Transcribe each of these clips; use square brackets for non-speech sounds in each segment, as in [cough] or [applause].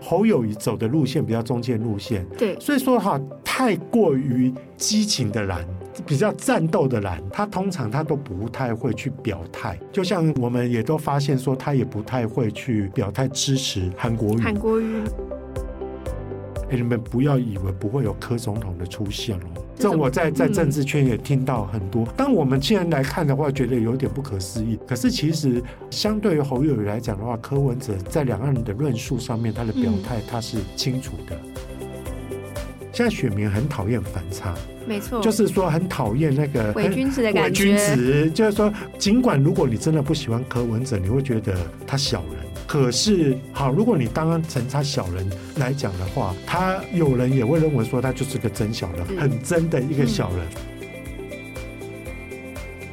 侯友谊走的路线比较中间路线，对，所以说哈，太过于激情的蓝，比较战斗的蓝，他通常他都不太会去表态。就像我们也都发现说，他也不太会去表态支持韩国瑜。韩国瑜。欸、你们不要以为不会有柯总统的出现哦，这我在在政治圈也听到很多。当我们既然来看的话，觉得有点不可思议。可是其实相对于侯友宜来讲的话，柯文哲在两岸的论述上面，他的表态他是清楚的。现在选民很讨厌反差，没错，就是说很讨厌那个伪君子的感觉。伪君子就是说，尽管如果你真的不喜欢柯文哲，你会觉得他小人。可是，好，如果你当成他小人来讲的话，他有人也会认为说他就是个真小人，很真的一个小人。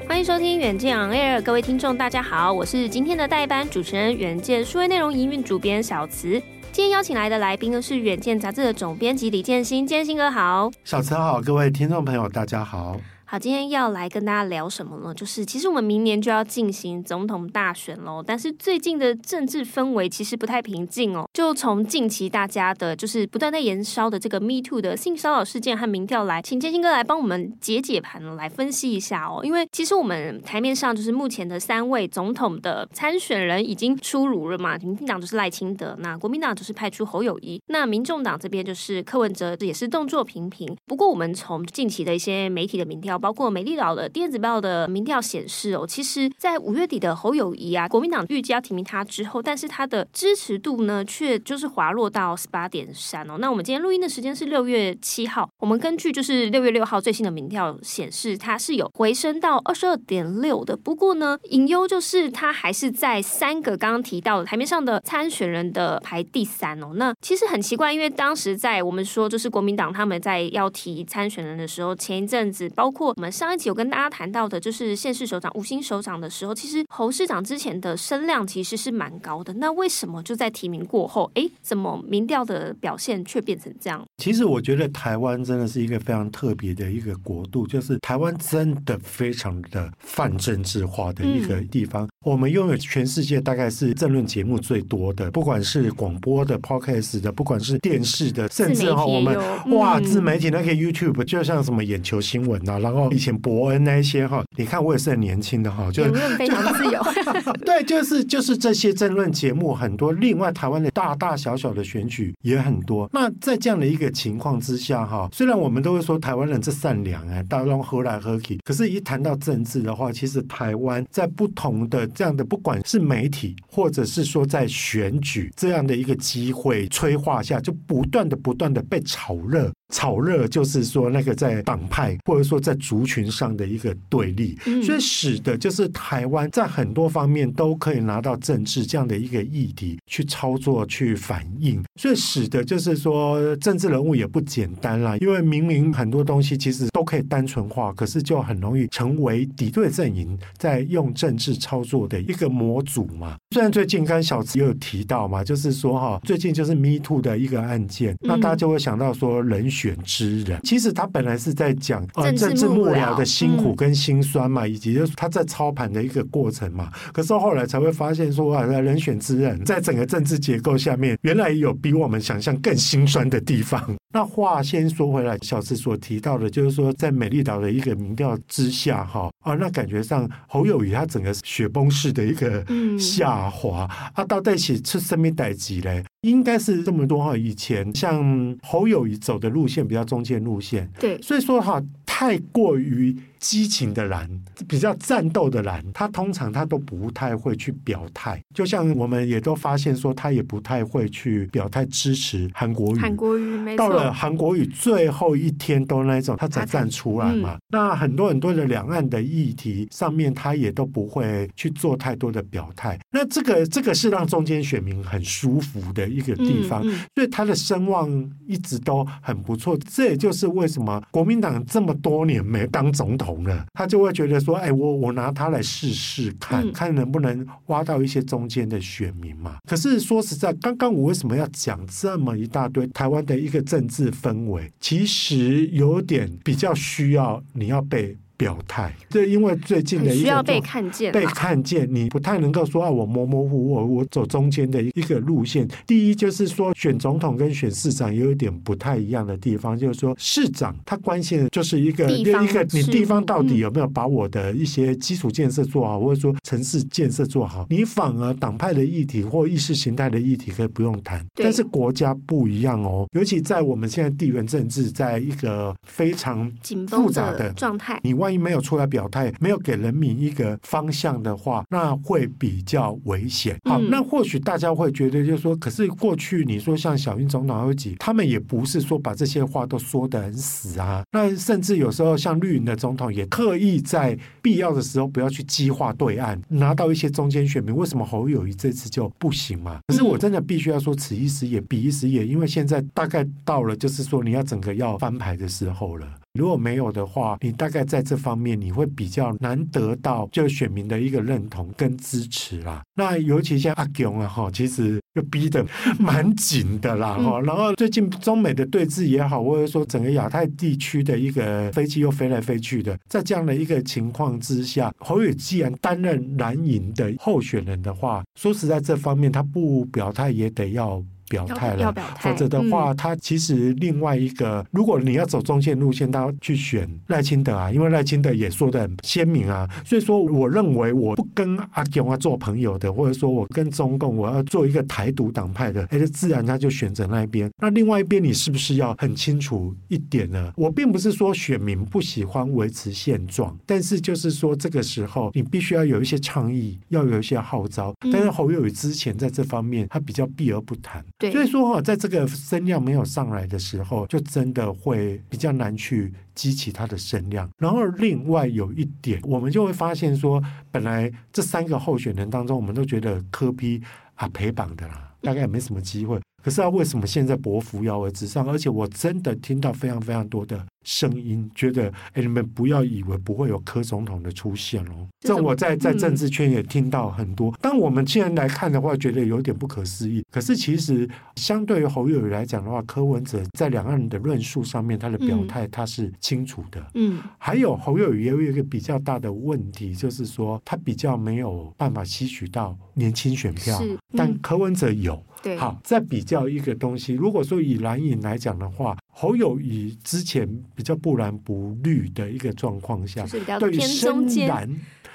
欢迎收听远见 On Air，各位听众大家好，我是今天的代班主持人远见数位内容营运主编小慈。今天邀请来的来宾呢是远见杂志的总编辑李建新，建新哥好，小慈好，各位听众朋友大家好。好，今天要来跟大家聊什么呢？就是其实我们明年就要进行总统大选喽，但是最近的政治氛围其实不太平静哦。就从近期大家的就是不断在延烧的这个 Me Too 的性骚扰事件和民调来，请建兴哥来帮我们解解盘，来分析一下哦。因为其实我们台面上就是目前的三位总统的参选人已经出炉了嘛，民进党就是赖清德，那国民党就是派出侯友谊，那民众党这边就是柯文哲，也是动作频频。不过我们从近期的一些媒体的民调。包括美丽岛的电子报的民调显示哦，其实，在五月底的侯友谊啊，国民党预计要提名他之后，但是他的支持度呢，却就是滑落到十八点三哦。那我们今天录音的时间是六月七号，我们根据就是六月六号最新的民调显示，他是有回升到二十二点六的。不过呢，隐忧就是他还是在三个刚刚提到的台面上的参选人的排第三哦。那其实很奇怪，因为当时在我们说就是国民党他们在要提参选人的时候，前一阵子包括。我们上一集有跟大家谈到的，就是县市首长吴兴首长的时候，其实侯市长之前的声量其实是蛮高的。那为什么就在提名过后，哎，怎么民调的表现却变成这样？其实我觉得台湾真的是一个非常特别的一个国度，就是台湾真的非常的泛政治化的一个地方。嗯、我们拥有全世界大概是政论节目最多的，不管是广播的、Podcast 的，不管是电视的，甚至哈我们、嗯、哇自媒体那个 YouTube，就像什么眼球新闻啊，然后。以前伯恩那些哈，你看我也是很年轻的哈，就非常自由。[laughs] 对，就是就是这些争论节目很多。另外，台湾的大大小小的选举也很多。那在这样的一个情况之下哈，虽然我们都会说台湾人这善良哎，大家喝来喝去，可是，一谈到政治的话，其实台湾在不同的这样的，不管是媒体或者是说在选举这样的一个机会催化下，就不断的不断的被炒热。炒热就是说那个在党派或者说在族群上的一个对立，所以使得就是台湾在很多方面都可以拿到政治这样的一个议题去操作去反映，所以使得就是说政治人物也不简单啦，因为明明很多东西其实都可以单纯化，可是就很容易成为敌对阵营在用政治操作的一个模组嘛。虽然最近刚小慈也有提到嘛，就是说哈，最近就是 Me Too 的一个案件，那大家就会想到说人。选之人，其实他本来是在讲呃政治幕僚的辛苦跟辛酸嘛，以及就是他在操盘的一个过程嘛。可是后来才会发现说啊，人选之人在整个政治结构下面，原来有比我们想象更辛酸的地方。那话先说回来，小慈所提到的，就是说在美丽岛的一个民调之下，哈啊，那感觉上侯友谊他整个雪崩式的一个下滑，啊，到底是出生命代志嘞？应该是这么多哈，以前像侯友谊走的路线比较中间路线，对，所以说哈，太过于。激情的蓝，比较战斗的蓝，他通常他都不太会去表态。就像我们也都发现说，他也不太会去表态支持韩国瑜。韩国瑜没错。到了韩国瑜最后一天都那种，他才站出来嘛。嗯、那很多很多的两岸的议题上面，他也都不会去做太多的表态。那这个这个是让中间选民很舒服的一个地方，嗯嗯、所以他的声望一直都很不错。这也就是为什么国民党这么多年没当总统。红了，他就会觉得说：“哎，我我拿它来试试看，嗯、看能不能挖到一些中间的选民嘛。”可是说实在，刚刚我为什么要讲这么一大堆台湾的一个政治氛围？其实有点比较需要你要被表态。对，因为最近的一个需要被看见，被看见，你不太能够说啊，我模模糊糊，我我走中间的一个路线。第一就是说，选总统跟选市长有一点不太一样的地方，就是说市长他关心的就是一个一个你地方到底有没有把我的一些基础建设做好，或者说城市建设做好。你反而党派的议题或意识形态的议题可以不用谈，但是国家不一样哦，尤其在我们现在地缘政治在一个非常复杂的状态，你万一没有出来表态，没有给人民一个方向的话，那会比较危险。好，那或许大家会觉得，就是说，可是过去你说像小英总统还有几，他们也不是说把这些话都说得很死啊。那甚至有时候像绿营的总统也刻意在必要的时候不要去激化对岸，拿到一些中间选民。为什么侯友谊这次就不行嘛？可是我真的必须要说，此一时也彼一时也，因为现在大概到了就是说你要整个要翻牌的时候了。如果没有的话，你大概在这方面你会比较难得到就选民的一个认同跟支持啦。那尤其像阿勇啊哈，其实就逼得蛮紧的啦哈。然后最近中美的对峙也好，或者说整个亚太地区的一个飞机又飞来飞去的，在这样的一个情况之下，侯友既然担任蓝营的候选人的话，说实在这方面他不表态也得要。表态了，否则的话，他其实另外一个，如果你要走中线路线，他要去选赖清德啊，因为赖清德也说的很鲜明啊，所以说，我认为我不跟阿共啊做朋友的，或者说我跟中共我要做一个台独党派的，哎，自然他就选择那一边。那另外一边，你是不是要很清楚一点呢？我并不是说选民不喜欢维持现状，但是就是说这个时候你必须要有一些倡议，要有一些号召。但是侯友宇之前在这方面他比较避而不谈。对，所以说哈，在这个声量没有上来的时候，就真的会比较难去激起他的声量。然后另外有一点，我们就会发现说，本来这三个候选人当中，我们都觉得科比啊陪绑的啦，大概也没什么机会。可是啊，为什么现在伯扶摇而直上？而且我真的听到非常非常多的。声音觉得，哎，你们不要以为不会有柯总统的出现哦。这我在在政治圈也听到很多。当我们既然来看的话，觉得有点不可思议。可是其实，相对于侯友宜来讲的话，柯文哲在两岸的论述上面，他的表态他是清楚的。嗯，还有侯友宜也有一个比较大的问题，就是说他比较没有办法吸取到年轻选票，但柯文哲有。对，好，再比较一个东西，如果说以蓝影来讲的话。侯友宜之前比较不蓝不绿的一个状况下，对于深蓝，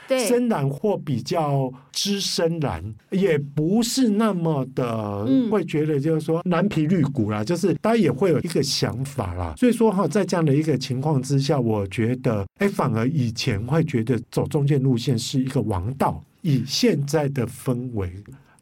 对深蓝或比较资深蓝，也不是那么的会觉得就是说蓝皮绿骨啦，就是大家也会有一个想法啦。所以说哈，在这样的一个情况之下，我觉得哎，反而以前会觉得走中间路线是一个王道，以现在的氛围，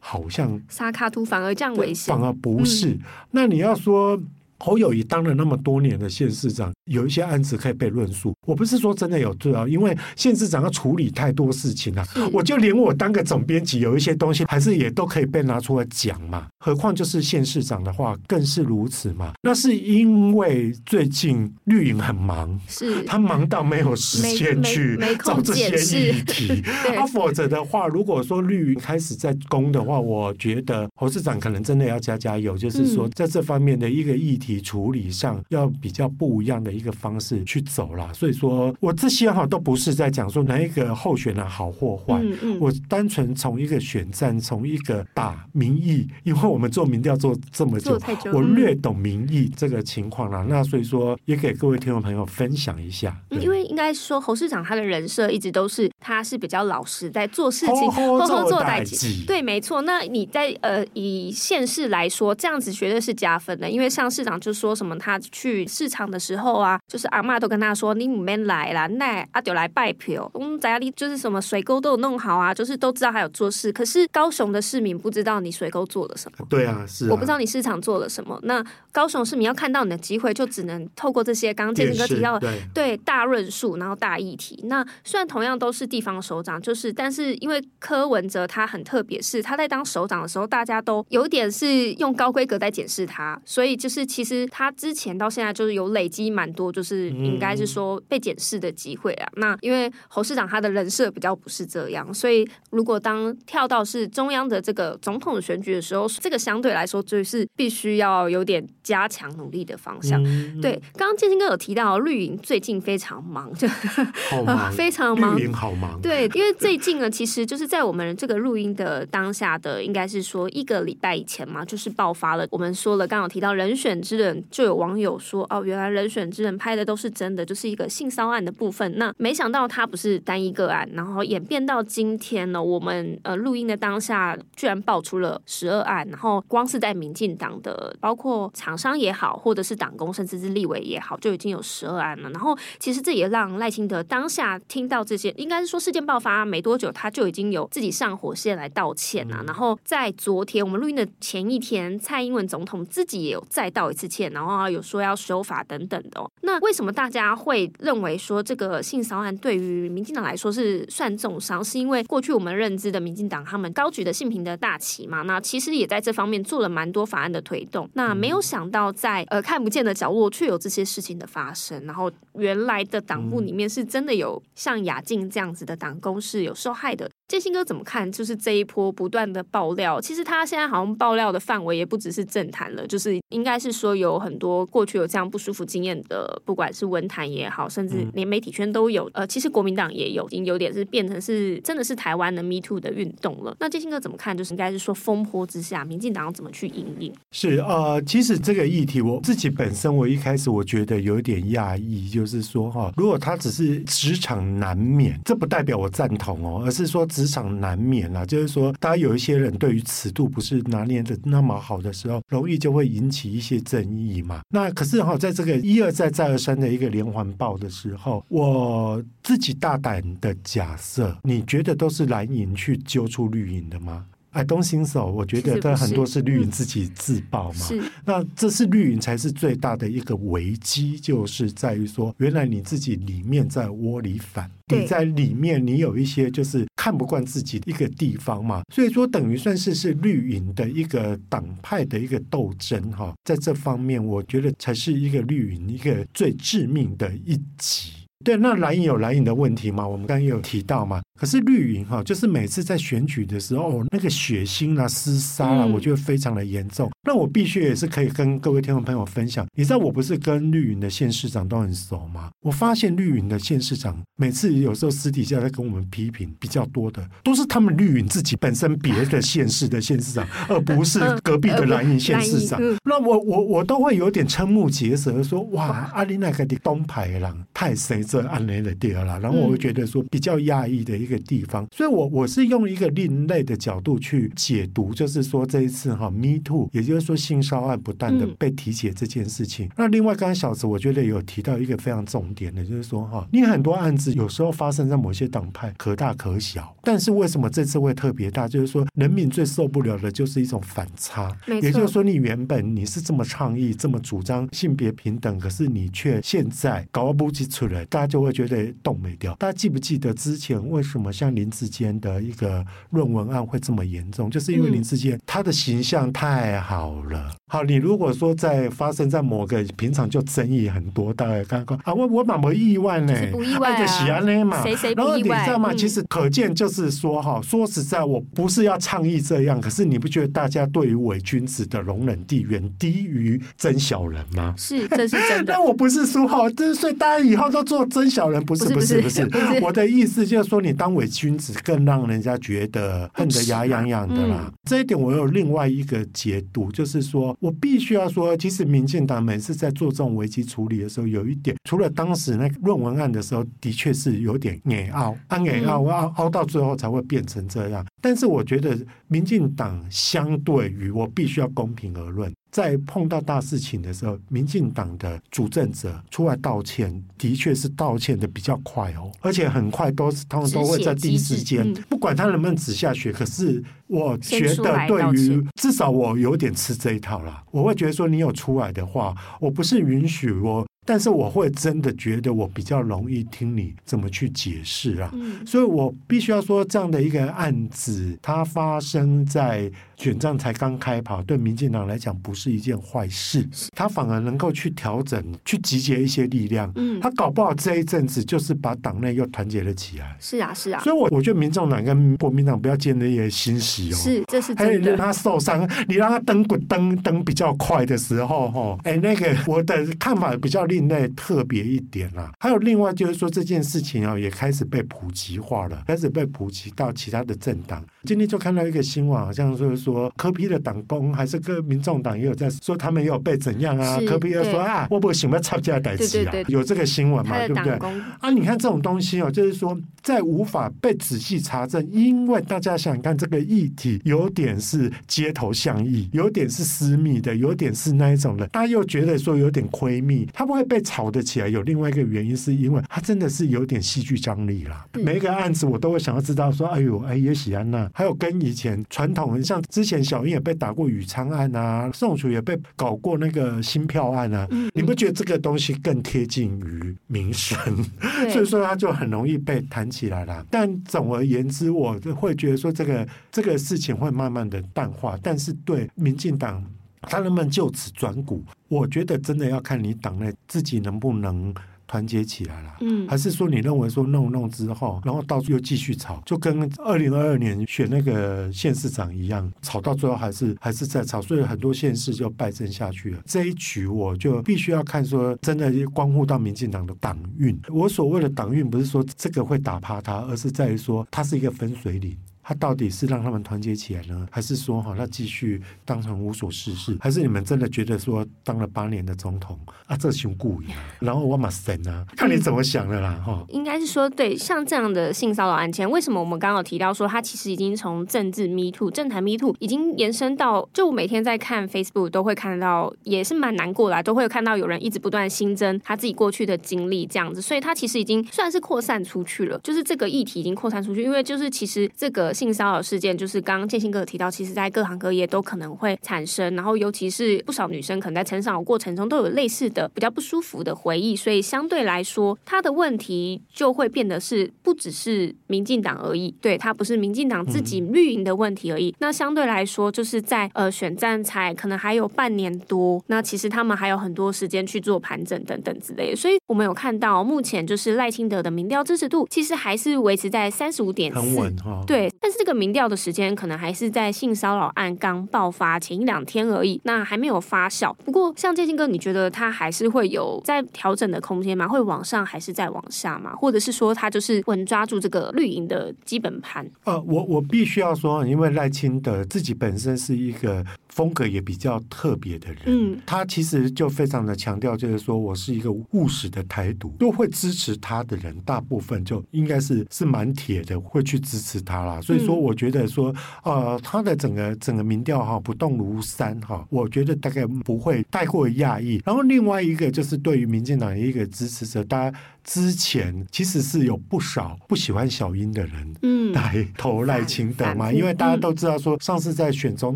好像沙卡图反而这样危险，反而不是。嗯、那你要说。侯友谊当了那么多年的县市长，有一些案子可以被论述。我不是说真的有罪啊，因为县市长要处理太多事情了。我就连我当个总编辑，有一些东西还是也都可以被拿出来讲嘛。何况就是县市长的话，更是如此嘛。那是因为最近绿营很忙，是他忙到没有时间去找这些议题。[laughs] 啊否则的话，如果说绿营开始在攻的话，我觉得侯市长可能真的要加加油，就是说在这方面的一个议题。处理上要比较不一样的一个方式去走啦，所以说我这些哈都不是在讲说哪一个候选人好或坏，嗯嗯、我单纯从一个选战，从一个打民意，因为我们做民调做这么久，久我略懂民意这个情况啦。那所以说也给各位听众朋友分享一下，因为应该说侯市长他的人设一直都是他是比较老实，在做事情，呵呵做代志，对，没错。那你在呃以县市来说，这样子绝对是加分的，因为像市长。就说什么他去市场的时候啊，就是阿妈都跟他说：“你唔免来啦，那阿就来拜票。”嗯，在家里就是什么水沟都有弄好啊，就是都知道还有做事。可是高雄的市民不知道你水沟做了什么。对啊，是啊。我不知道你市场做了什么。那高雄市民要看到你的机会，就只能透过这些刚刚建兴哥提到的对，对大论述，然后大议题。那虽然同样都是地方首长，就是但是因为柯文哲他很特别，是他在当首长的时候，大家都有点是用高规格在检视他，所以就是其实他之前到现在就是有累积蛮多，就是应该是说被检视的机会啊。嗯、那因为侯市长他的人设比较不是这样，所以如果当跳到是中央的这个总统的选举的时候，这个相对来说就是必须要有点加强努力的方向。嗯、对，刚刚建新哥有提到绿营最近非常忙，就好 [laughs] 忙，非常忙，绿营好忙。对，因为最近呢，其实就是在我们这个录音的当下的，应该是说一个礼拜以前嘛，就是爆发了。我们说了，刚刚有提到人选之人，就有网友说哦，原来人选之人拍的都是真的，就是一个性骚案的部分。那没想到他不是单一个案，然后演变到今天呢，我们呃录音的当下居然爆出了十二案，然后光是在民进党的，包括厂商也好，或者是党工，甚至是立委也好，就已经有十二案了。然后其实这也让赖清德当下听到这些，应该是说事件爆发没多久，他就已经有自己上火线来道歉啊。然后在昨天我们录音的前一天，蔡英文总统自己也有再道一次歉，然后有说要修法等等的。那为什么大家会认为说这个性骚案对于民进党来说是算重伤？是因为过去我们认知的民进党他们高举的性平的大旗嘛？那其实也在这方面做了蛮多法案的推动。那没有想到在呃看不见的角落却有这些事情的发生。然后原来的党部里面是真的有像雅静这样子的党工是有受害的。建新哥怎么看？就是这一波不断的爆料，其实他现在好像爆料的范围也不只是政坛了，就是应该是说有很多过去有这样不舒服经验的，不管是文坛也好，甚至连媒体圈都有。呃，其实国民党也有，已经有点是变成是真的是台湾的 Me Too 的运动了。那建新哥怎么看？就是应该是说风波之下，民进党要怎么去应应？是呃，其实这个议题我自己本身我一开始我觉得有一点讶异，就是说哈，如果他只是职场难免，这不代表我赞同哦，而是说。职场难免啦，就是说，大家有一些人对于尺度不是拿捏的那么好的时候，容易就会引起一些争议嘛。那可是哈，在这个一而再再而三的一个连环爆的时候，我自己大胆的假设，你觉得都是蓝营去揪出绿营的吗？I don't think so，我觉得这很多是绿营自己自爆嘛。嗯、那这是绿营才是最大的一个危机，就是在于说，原来你自己里面在窝里反，你在里面你有一些就是看不惯自己的一个地方嘛。所以说，等于算是是绿营的一个党派的一个斗争哈，在这方面，我觉得才是一个绿营一个最致命的一击。对，那蓝营有蓝营的问题嘛？我们刚刚也有提到嘛。可是绿营哈，就是每次在选举的时候，那个血腥啊、厮杀啊，我觉得非常的严重。嗯、那我必须也是可以跟各位听众朋友分享，你知道我不是跟绿云的县市长都很熟吗？我发现绿云的县市长每次有时候私底下在跟我们批评比较多的，都是他们绿云自己本身别的县市的县市长，而不是隔壁的蓝营县市长。那我我我都会有点瞠目结舌，说哇，阿里那个的东排人太谁这安雷的地儿了。然后我会觉得说比较压抑的一个。地方，所以我我是用一个另类的角度去解读，就是说这一次哈，Me Too，也就是说性骚案不断的被提起这件事情。嗯、那另外，刚刚小子我觉得有提到一个非常重点的，就是说哈，你很多案子有时候发生在某些党派可大可小，但是为什么这次会特别大？就是说人民最受不了的就是一种反差，也就是说你原本你是这么倡议、这么主张性别平等，可是你却现在搞不起出来，大家就会觉得动没掉。大家记不记得之前为什么？像林志坚的一个论文案会这么严重，就是因为林志坚他的形象太好好了。好，你如果说在发生在某个平常就争议很多，大概刚刚啊，我我蛮不意外呢，不意外啊，喜安呢嘛，谁谁不意外？你知道吗？其实可见就是说哈，说实在，我不是要倡议这样，可是你不觉得大家对于伪君子的容忍地远低于真小人吗？是，这是真的。[laughs] 但我不是说哈，所以大家以后都做真小人，不是不是不是，我的意思就是说，你当伪君子更让人家觉得恨得牙痒痒的啦。嗯、这一点我有另外一个解读，就是说我必须要说，其实民进党每次在做这种危机处理的时候，有一点，除了当时那个论文案的时候，的确是有点硬拗，按硬拗，拗拗到最后才会变成这样。但是我觉得民进党相对于我必须要公平而论。在碰到大事情的时候，民进党的主政者出来道歉，的确是道歉的比较快哦，而且很快都是他们都会在第一时间，嗯、不管他能不能止下血，可是我觉得对于至少我有点吃这一套啦，我会觉得说你有出来的话，我不是允许我但是我会真的觉得我比较容易听你怎么去解释啊。嗯，所以我必须要说，这样的一个案子，它发生在。选战才刚开跑，对民进党来讲不是一件坏事，他反而能够去调整、去集结一些力量。嗯，他搞不好这一阵子就是把党内又团结了起来。是啊，是啊。所以我，我我觉得民众党跟国民党不要建立一些欣喜哦。是，这是真的。还有让他受伤，你让他登滚登登比较快的时候，哈，哎，那个我的看法比较另类、特别一点啦。还有另外就是说，这件事情啊，也开始被普及化了，开始被普及到其他的政党。今天就看到一个新闻，好像就是说。说柯 P 的党工还是跟民众党也有在说他们也有被怎样啊？柯 P 又说啊，我不喜欢吵架代志啊，有这个新闻嘛？对不对？啊，你看这种东西哦，就是说在无法被仔细查证，因为大家想看这个议题有点是街头巷议，有点是私密的，有点是那一种的，大家又觉得说有点窥密，他不会被炒得起来。有另外一个原因，是因为他真的是有点戏剧张力啦。每一个案子我都会想要知道说，哎呦，哎也喜安娜，还有跟以前传统像。之前小英也被打过宇昌案啊，宋楚也被搞过那个新票案啊，你不觉得这个东西更贴近于民生？[laughs] 所以说他就很容易被谈起来了。但总而言之，我会觉得说这个这个事情会慢慢的淡化，但是对民进党他能不能就此转股，我觉得真的要看你党内自己能不能。团结起来了，嗯，还是说你认为说弄弄之后，然后到处又继续吵，就跟二零二二年选那个县市长一样，吵到最后还是还是在吵，所以很多县市就败阵下去了。这一局我就必须要看说，真的关乎到民进党的党运。我所谓的党运，不是说这个会打趴他，而是在于说它是一个分水岭。他到底是让他们团结起来呢，还是说哈，他继续当成无所事事？还是你们真的觉得说当了八年的总统啊，这熊故意，然后我马神啊，看你怎么想的啦哈。应该是说，对，像这样的性骚扰案件，为什么我们刚刚有提到说，他其实已经从政治 Me Too、政坛 Me Too 已经延伸到，就我每天在看 Facebook 都会看到，也是蛮难过的，都会有看到有人一直不断新增他自己过去的经历这样子，所以他其实已经算是扩散出去了，就是这个议题已经扩散出去，因为就是其实这个。性骚扰事件就是刚刚建兴哥提到，其实在各行各业都可能会产生，然后尤其是不少女生可能在成长的过程中都有类似的比较不舒服的回忆，所以相对来说，他的问题就会变得是不只是民进党而已，对，他不是民进党自己绿营的问题而已。嗯、那相对来说，就是在呃选战才可能还有半年多，那其实他们还有很多时间去做盘整等等之类的。所以我们有看到目前就是赖清德的民调支持度其实还是维持在三十五点四，很稳哈，对。但是这个民调的时间可能还是在性骚扰案刚爆发前一两天而已，那还没有发酵。不过，像建新哥，你觉得他还是会有在调整的空间吗？会往上还是再往下吗？或者是说，他就是稳抓住这个绿营的基本盘？呃，我我必须要说，因为赖清德自己本身是一个风格也比较特别的人，嗯，他其实就非常的强调，就是说我是一个务实的台独，都会支持他的人，大部分就应该是是蛮铁的，会去支持他啦。所以说，我觉得说，呃，他的整个整个民调哈不动如山哈，我觉得大概不会太过讶异。然后另外一个就是对于民进党的一个支持者，大家之前其实是有不少不喜欢小英的人，嗯，来投赖清德嘛，因为大家都知道说，上次在选总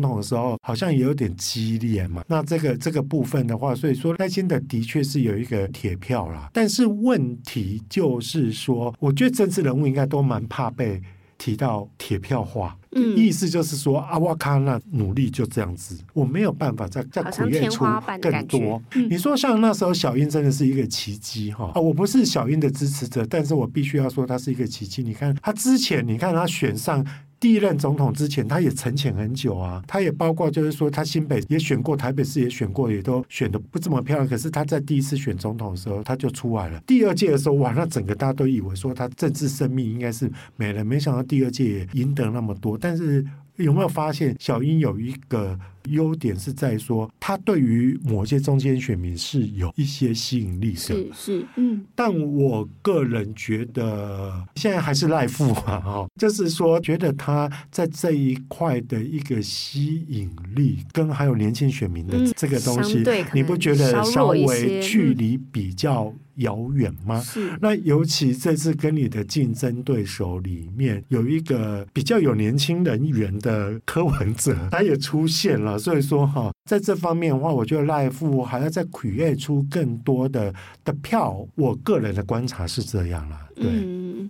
统的时候好像也有点激烈嘛。那这个这个部分的话，所以说赖清德的确是有一个铁票啦。但是问题就是说，我觉得政治人物应该都蛮怕被。提到铁票化，嗯、意思就是说阿瓦卡那努力就这样子，我没有办法再再苦练出更多。嗯、你说像那时候小英真的是一个奇迹哈啊！我不是小英的支持者，但是我必须要说他是一个奇迹。你看他之前，你看他选上。第一任总统之前，他也沉潜很久啊，他也包括就是说，他新北也选过，台北市也选过，也都选的不怎么漂亮。可是他在第一次选总统的时候，他就出来了。第二届的时候，哇，那整个大家都以为说他政治生命应该是没了，没想到第二届也赢得那么多。但是有没有发现，小英有一个？优点是在说，他对于某些中间选民是有一些吸引力的，是是，嗯。但我个人觉得，现在还是赖富嘛，[laughs] 哈，就是说，觉得他在这一块的一个吸引力，跟还有年轻选民的这个东西，你不觉得稍微距离比较遥远吗？是。那尤其这次跟你的竞争对手里面有一个比较有年轻人缘的柯文哲，他也出现了。所以说哈，在这方面的话，我觉得赖富还要再活跃出更多的的票。我个人的观察是这样啦。对。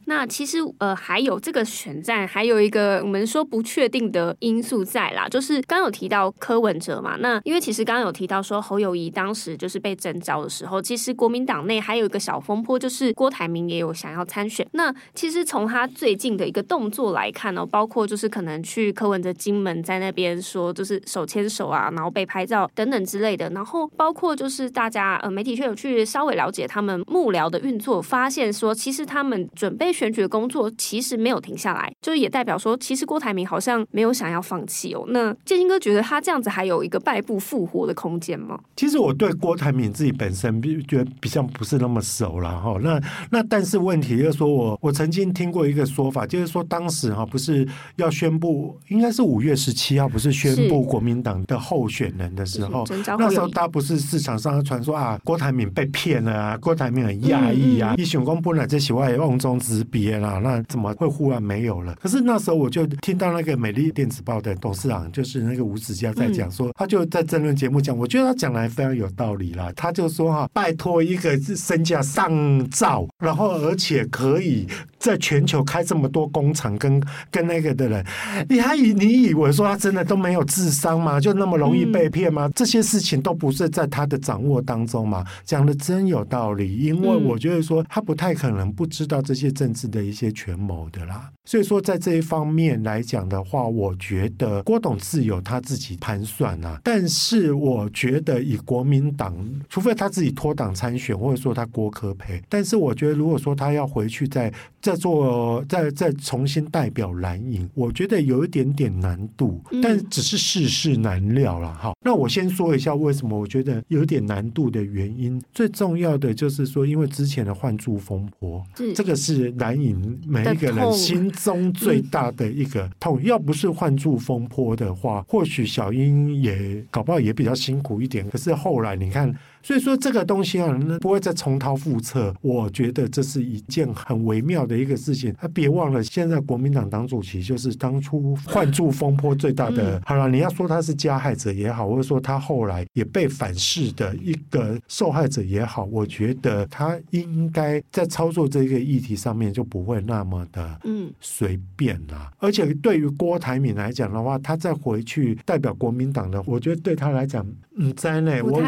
那其实呃还有这个选战，还有一个我们说不确定的因素在啦，就是刚有提到柯文哲嘛，那因为其实刚刚有提到说侯友谊当时就是被征召的时候，其实国民党内还有一个小风波，就是郭台铭也有想要参选。那其实从他最近的一个动作来看呢、哦，包括就是可能去柯文哲金门在那边说就是手牵手啊，然后被拍照等等之类的，然后包括就是大家呃媒体却有去稍微了解他们幕僚的运作，发现说其实他们准备。选举的工作其实没有停下来，就也代表说，其实郭台铭好像没有想要放弃哦。那建兴哥觉得他这样子还有一个败部复活的空间吗？其实我对郭台铭自己本身比觉得比较不是那么熟了哈。那那但是问题就是说我我曾经听过一个说法，就是说当时哈不是要宣布，应该是五月十七号不是宣布国民党的候选人的时候，那时候他不是市场上传说啊郭台铭被骗了啊，郭台铭很压抑啊，一选公布了这喜欢瓮中之识别啦，那怎么会忽然没有了？可是那时候我就听到那个美丽电子报的董事长，就是那个吴子嘉在讲说，他就在争论节目讲，我觉得他讲来非常有道理啦。他就说哈，拜托一个身价上兆，然后而且可以在全球开这么多工厂，跟跟那个的人，你还以你以为说他真的都没有智商吗？就那么容易被骗吗？这些事情都不是在他的掌握当中吗？讲的真有道理，因为我觉得说他不太可能不知道这些政治的一些权谋的啦，所以说在这一方面来讲的话，我觉得郭董自有他自己盘算啊。但是我觉得以国民党，除非他自己脱党参选，或者说他郭科培，但是我觉得如果说他要回去再再做再再重新代表蓝营，我觉得有一点点难度，但只是世事难料了。哈，那我先说一下为什么我觉得有点难度的原因。最重要的就是说，因为之前的换柱风波，这个是蓝。影每一个人心中最大的一个痛，要不是换柱风波的话，或许小英也搞不好也比较辛苦一点。可是后来你看。所以说这个东西啊，不会再重蹈覆辙。我觉得这是一件很微妙的一个事情。他别忘了，现在国民党党主席就是当初换住风波最大的。好了，你要说他是加害者也好，或者说他后来也被反噬的一个受害者也好，我觉得他应该在操作这个议题上面就不会那么的嗯随便了。而且对于郭台铭来讲的话，他再回去代表国民党的，我觉得对他来讲，嗯，在内我我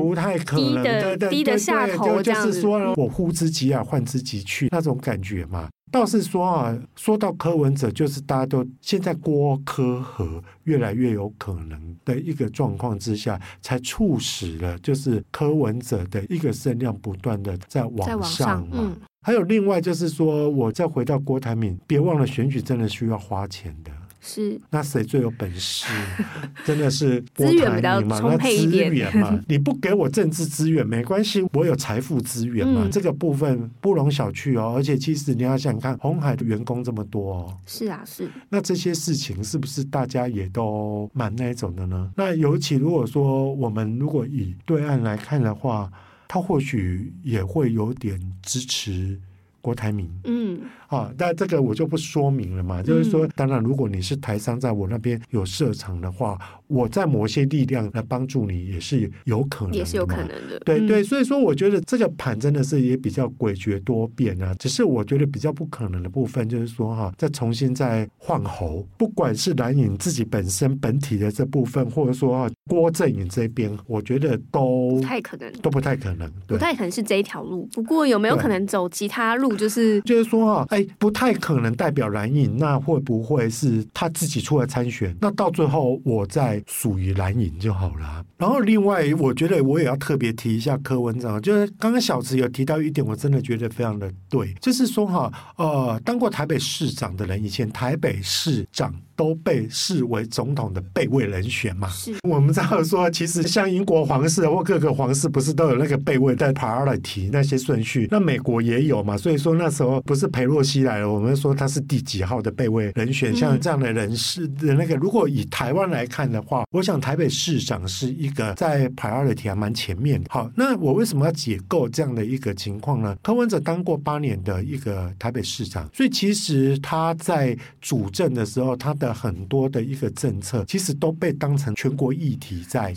不太。可能对对对对，就就是说，我呼之即来，唤之即去那种感觉嘛。倒是说啊，说到柯文哲，就是大家都现在郭柯和越来越有可能的一个状况之下，才促使了就是柯文哲的一个声量不断的在往上嘛。还有另外就是说，我再回到郭台铭，别忘了选举真的需要花钱的。是，那谁最有本事？[laughs] 真的是 [laughs] 资源比较充沛一点。资源嘛，[laughs] 你不给我政治资源没关系，我有财富资源嘛，嗯、这个部分不容小觑哦。而且其实你要想看，红海的员工这么多哦。是啊，是。那这些事情是不是大家也都蛮那种的呢？那尤其如果说我们如果以对岸来看的话，他或许也会有点支持。郭台铭，嗯，好，那这个我就不说明了嘛。嗯、就是说，当然，如果你是台商，在我那边有设厂的话，我在某些力量来帮助你，也是有可能，也是有可能的。对、嗯、对，所以说，我觉得这个盘真的是也比较诡谲多变啊。只是我觉得比较不可能的部分，就是说哈，再重新再换猴，不管是蓝影自己本身本体的这部分，或者说啊郭正宇这边，我觉得都不太可能，都不太可能，不太可能是这一条路。不过有没有可能走其他路？就是就是说啊，哎，不太可能代表蓝营，那会不会是他自己出来参选？那到最后我再属于蓝营就好了。然后另外，我觉得我也要特别提一下柯文哲，就是刚刚小池有提到一点，我真的觉得非常的对，就是说哈，呃，当过台北市长的人，以前台北市长都被视为总统的备位人选嘛。是我们知道说，其实像英国皇室或各个皇室，不是都有那个备位在 priority 那些顺序？那美国也有嘛。所以说那时候不是裴洛西来了，我们说他是第几号的备位人选？像这样的人士的那个，如果以台湾来看的话，我想台北市长是一个在 priority 还蛮前面。好，那我为什么要解构这样的一个情况呢？柯文哲当过八年的一个台北市长，所以其实他在主政的时候，他的很多的一个政策，其实都被当成全国议题在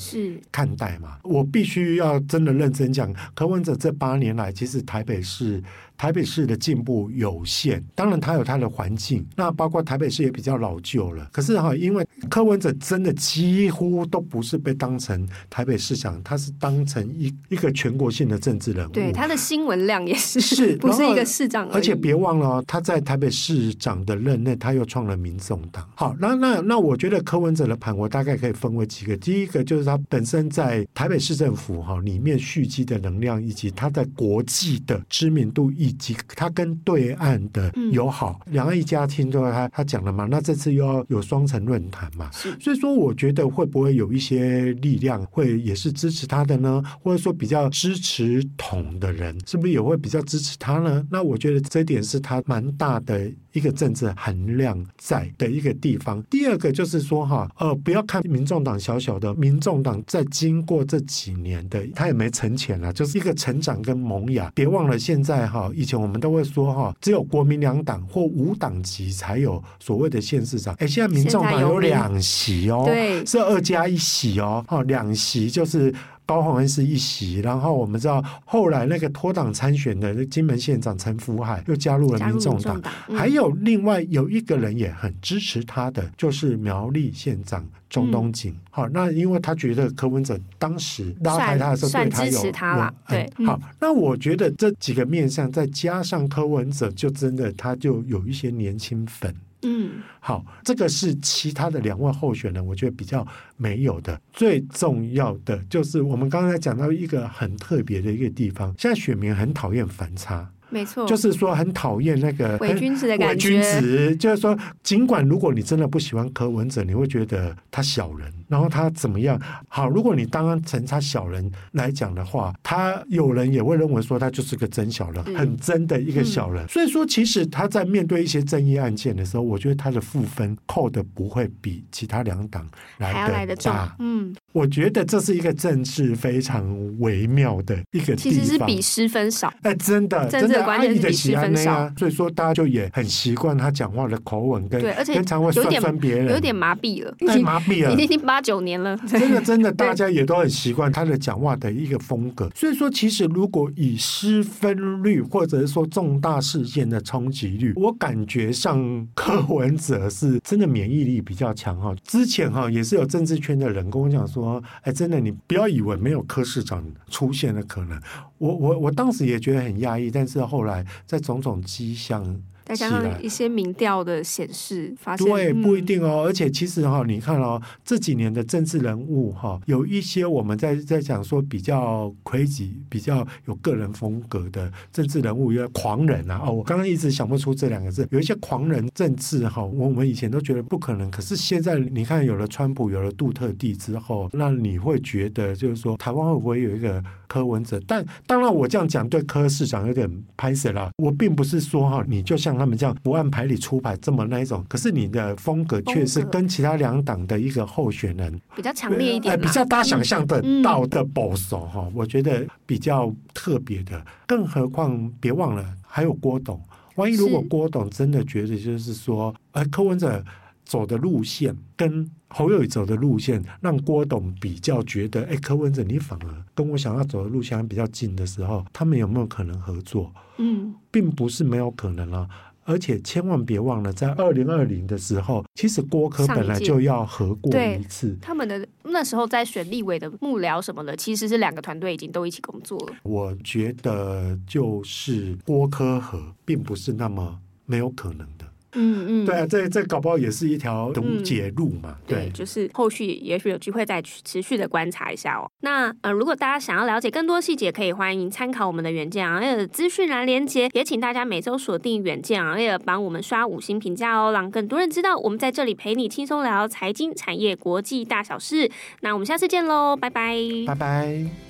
看待嘛。我必须要真的认真讲，柯文哲这八年来，其实台北市。台北市的进步有限，当然它有它的环境，那包括台北市也比较老旧了。可是哈，因为柯文哲真的几乎都不是被当成台北市长，他是当成一一个全国性的政治人物。对，他的新闻量也是是 [laughs] 不是一个市长而？而且别忘了，他在台北市长的任内，他又创了民众党。好，那那那，我觉得柯文哲的盘，我大概可以分为几个。第一个就是他本身在台北市政府哈里面蓄积的能量，以及他在国际的知名度。以及他跟对岸的友好，两岸一家亲，都他他讲了嘛。那这次又要有双城论坛嘛，所以说我觉得会不会有一些力量会也是支持他的呢？或者说比较支持统的人，是不是也会比较支持他呢？那我觉得这点是他蛮大的一个政治含量在的一个地方。第二个就是说哈，呃，不要看民众党小小的，民众党在经过这几年的，他也没沉潜了，就是一个成长跟萌芽。别忘了现在哈。以前我们都会说哈，只有国民两党或五党籍才有所谓的县市长。哎，现在民众党有两席哦，对，是二加一席哦，哦，两席就是高虹安是一席，然后我们知道后来那个脱党参选的金门县长陈福海又加入了民众党，嗯、还有另外有一个人也很支持他的，就是苗栗县长。钟东锦，好，那因为他觉得柯文哲当时拉开他的时候，对他有支持他了，对，好，那我觉得这几个面向再加上柯文哲，就真的他就有一些年轻粉，嗯，好，这个是其他的两位候选人，我觉得比较没有的。最重要的就是我们刚才讲到一个很特别的一个地方，现在选民很讨厌反差。没错，就是说很讨厌那个伪君子的感觉。伪君子就是说，尽管如果你真的不喜欢柯文哲，你会觉得他小人，然后他怎么样？好，如果你当成他小人来讲的话，他有人也会认为说他就是个真小人，嗯、很真的一个小人。嗯、所以说，其实他在面对一些争议案件的时候，我觉得他的负分扣的不会比其他两党来的大。嗯。我觉得这是一个政治非常微妙的一个地方，其实是比失分少。哎，真的，真的，关键是比失分少。所以说，大家就也很习惯他讲话的口吻，跟经常会酸酸别人，有点麻痹了，太麻痹了，已经八九年了。真的，真的，大家也都很习惯他的讲话的一个风格。所以说，其实如果以失分率，或者是说重大事件的冲击率，我感觉上柯文哲是真的免疫力比较强哈。之前哈也是有政治圈的人跟我讲说。哎，真的，你不要以为没有柯市长出现的可能。我我我当时也觉得很压抑，但是后来在种种迹象。再加上一些民调的显示，发现对不一定哦。而且其实哈，你看哦，这几年的政治人物哈，有一些我们在在讲说比较 crazy、比较有个人风格的政治人物，有狂人啊。哦，我刚刚一直想不出这两个字。有一些狂人政治哈，我们以前都觉得不可能，可是现在你看，有了川普，有了杜特地之后，那你会觉得就是说，台湾会不会有一个柯文哲？但当然，我这样讲对柯市长有点拍死了。我并不是说哈，你就像。他们这样不按牌理出牌，这么那一种，可是你的风格却是跟其他两党的一个候选人比较强烈一点，比较大家想象的到的保守哈，我觉得比较特别的。更何况别忘了还有郭董，万一如果郭董真的觉得就是说，哎，柯文哲走的路线跟侯友宜走的路线，让郭董比较觉得，哎，柯文哲你反而跟我想要走的路线还比较近的时候，他们有没有可能合作？嗯，并不是没有可能啊。而且千万别忘了，在二零二零的时候，其实郭科本来就要合过一次。他们的那时候在选立委的幕僚什么的，其实是两个团队已经都一起工作了。我觉得就是郭科合，并不是那么没有可能的。嗯嗯，对啊，这这搞不好也是一条无解路嘛。嗯、对，对，就是后续也许有机会再持续的观察一下哦。那呃，如果大家想要了解更多细节，可以欢迎参考我们的远见 on air 的资讯栏连接，也请大家每周锁定远见 on air，帮我们刷五星评价哦，让更多人知道我们在这里陪你轻松聊财经产业国际大小事。那我们下次见喽，拜拜，拜拜。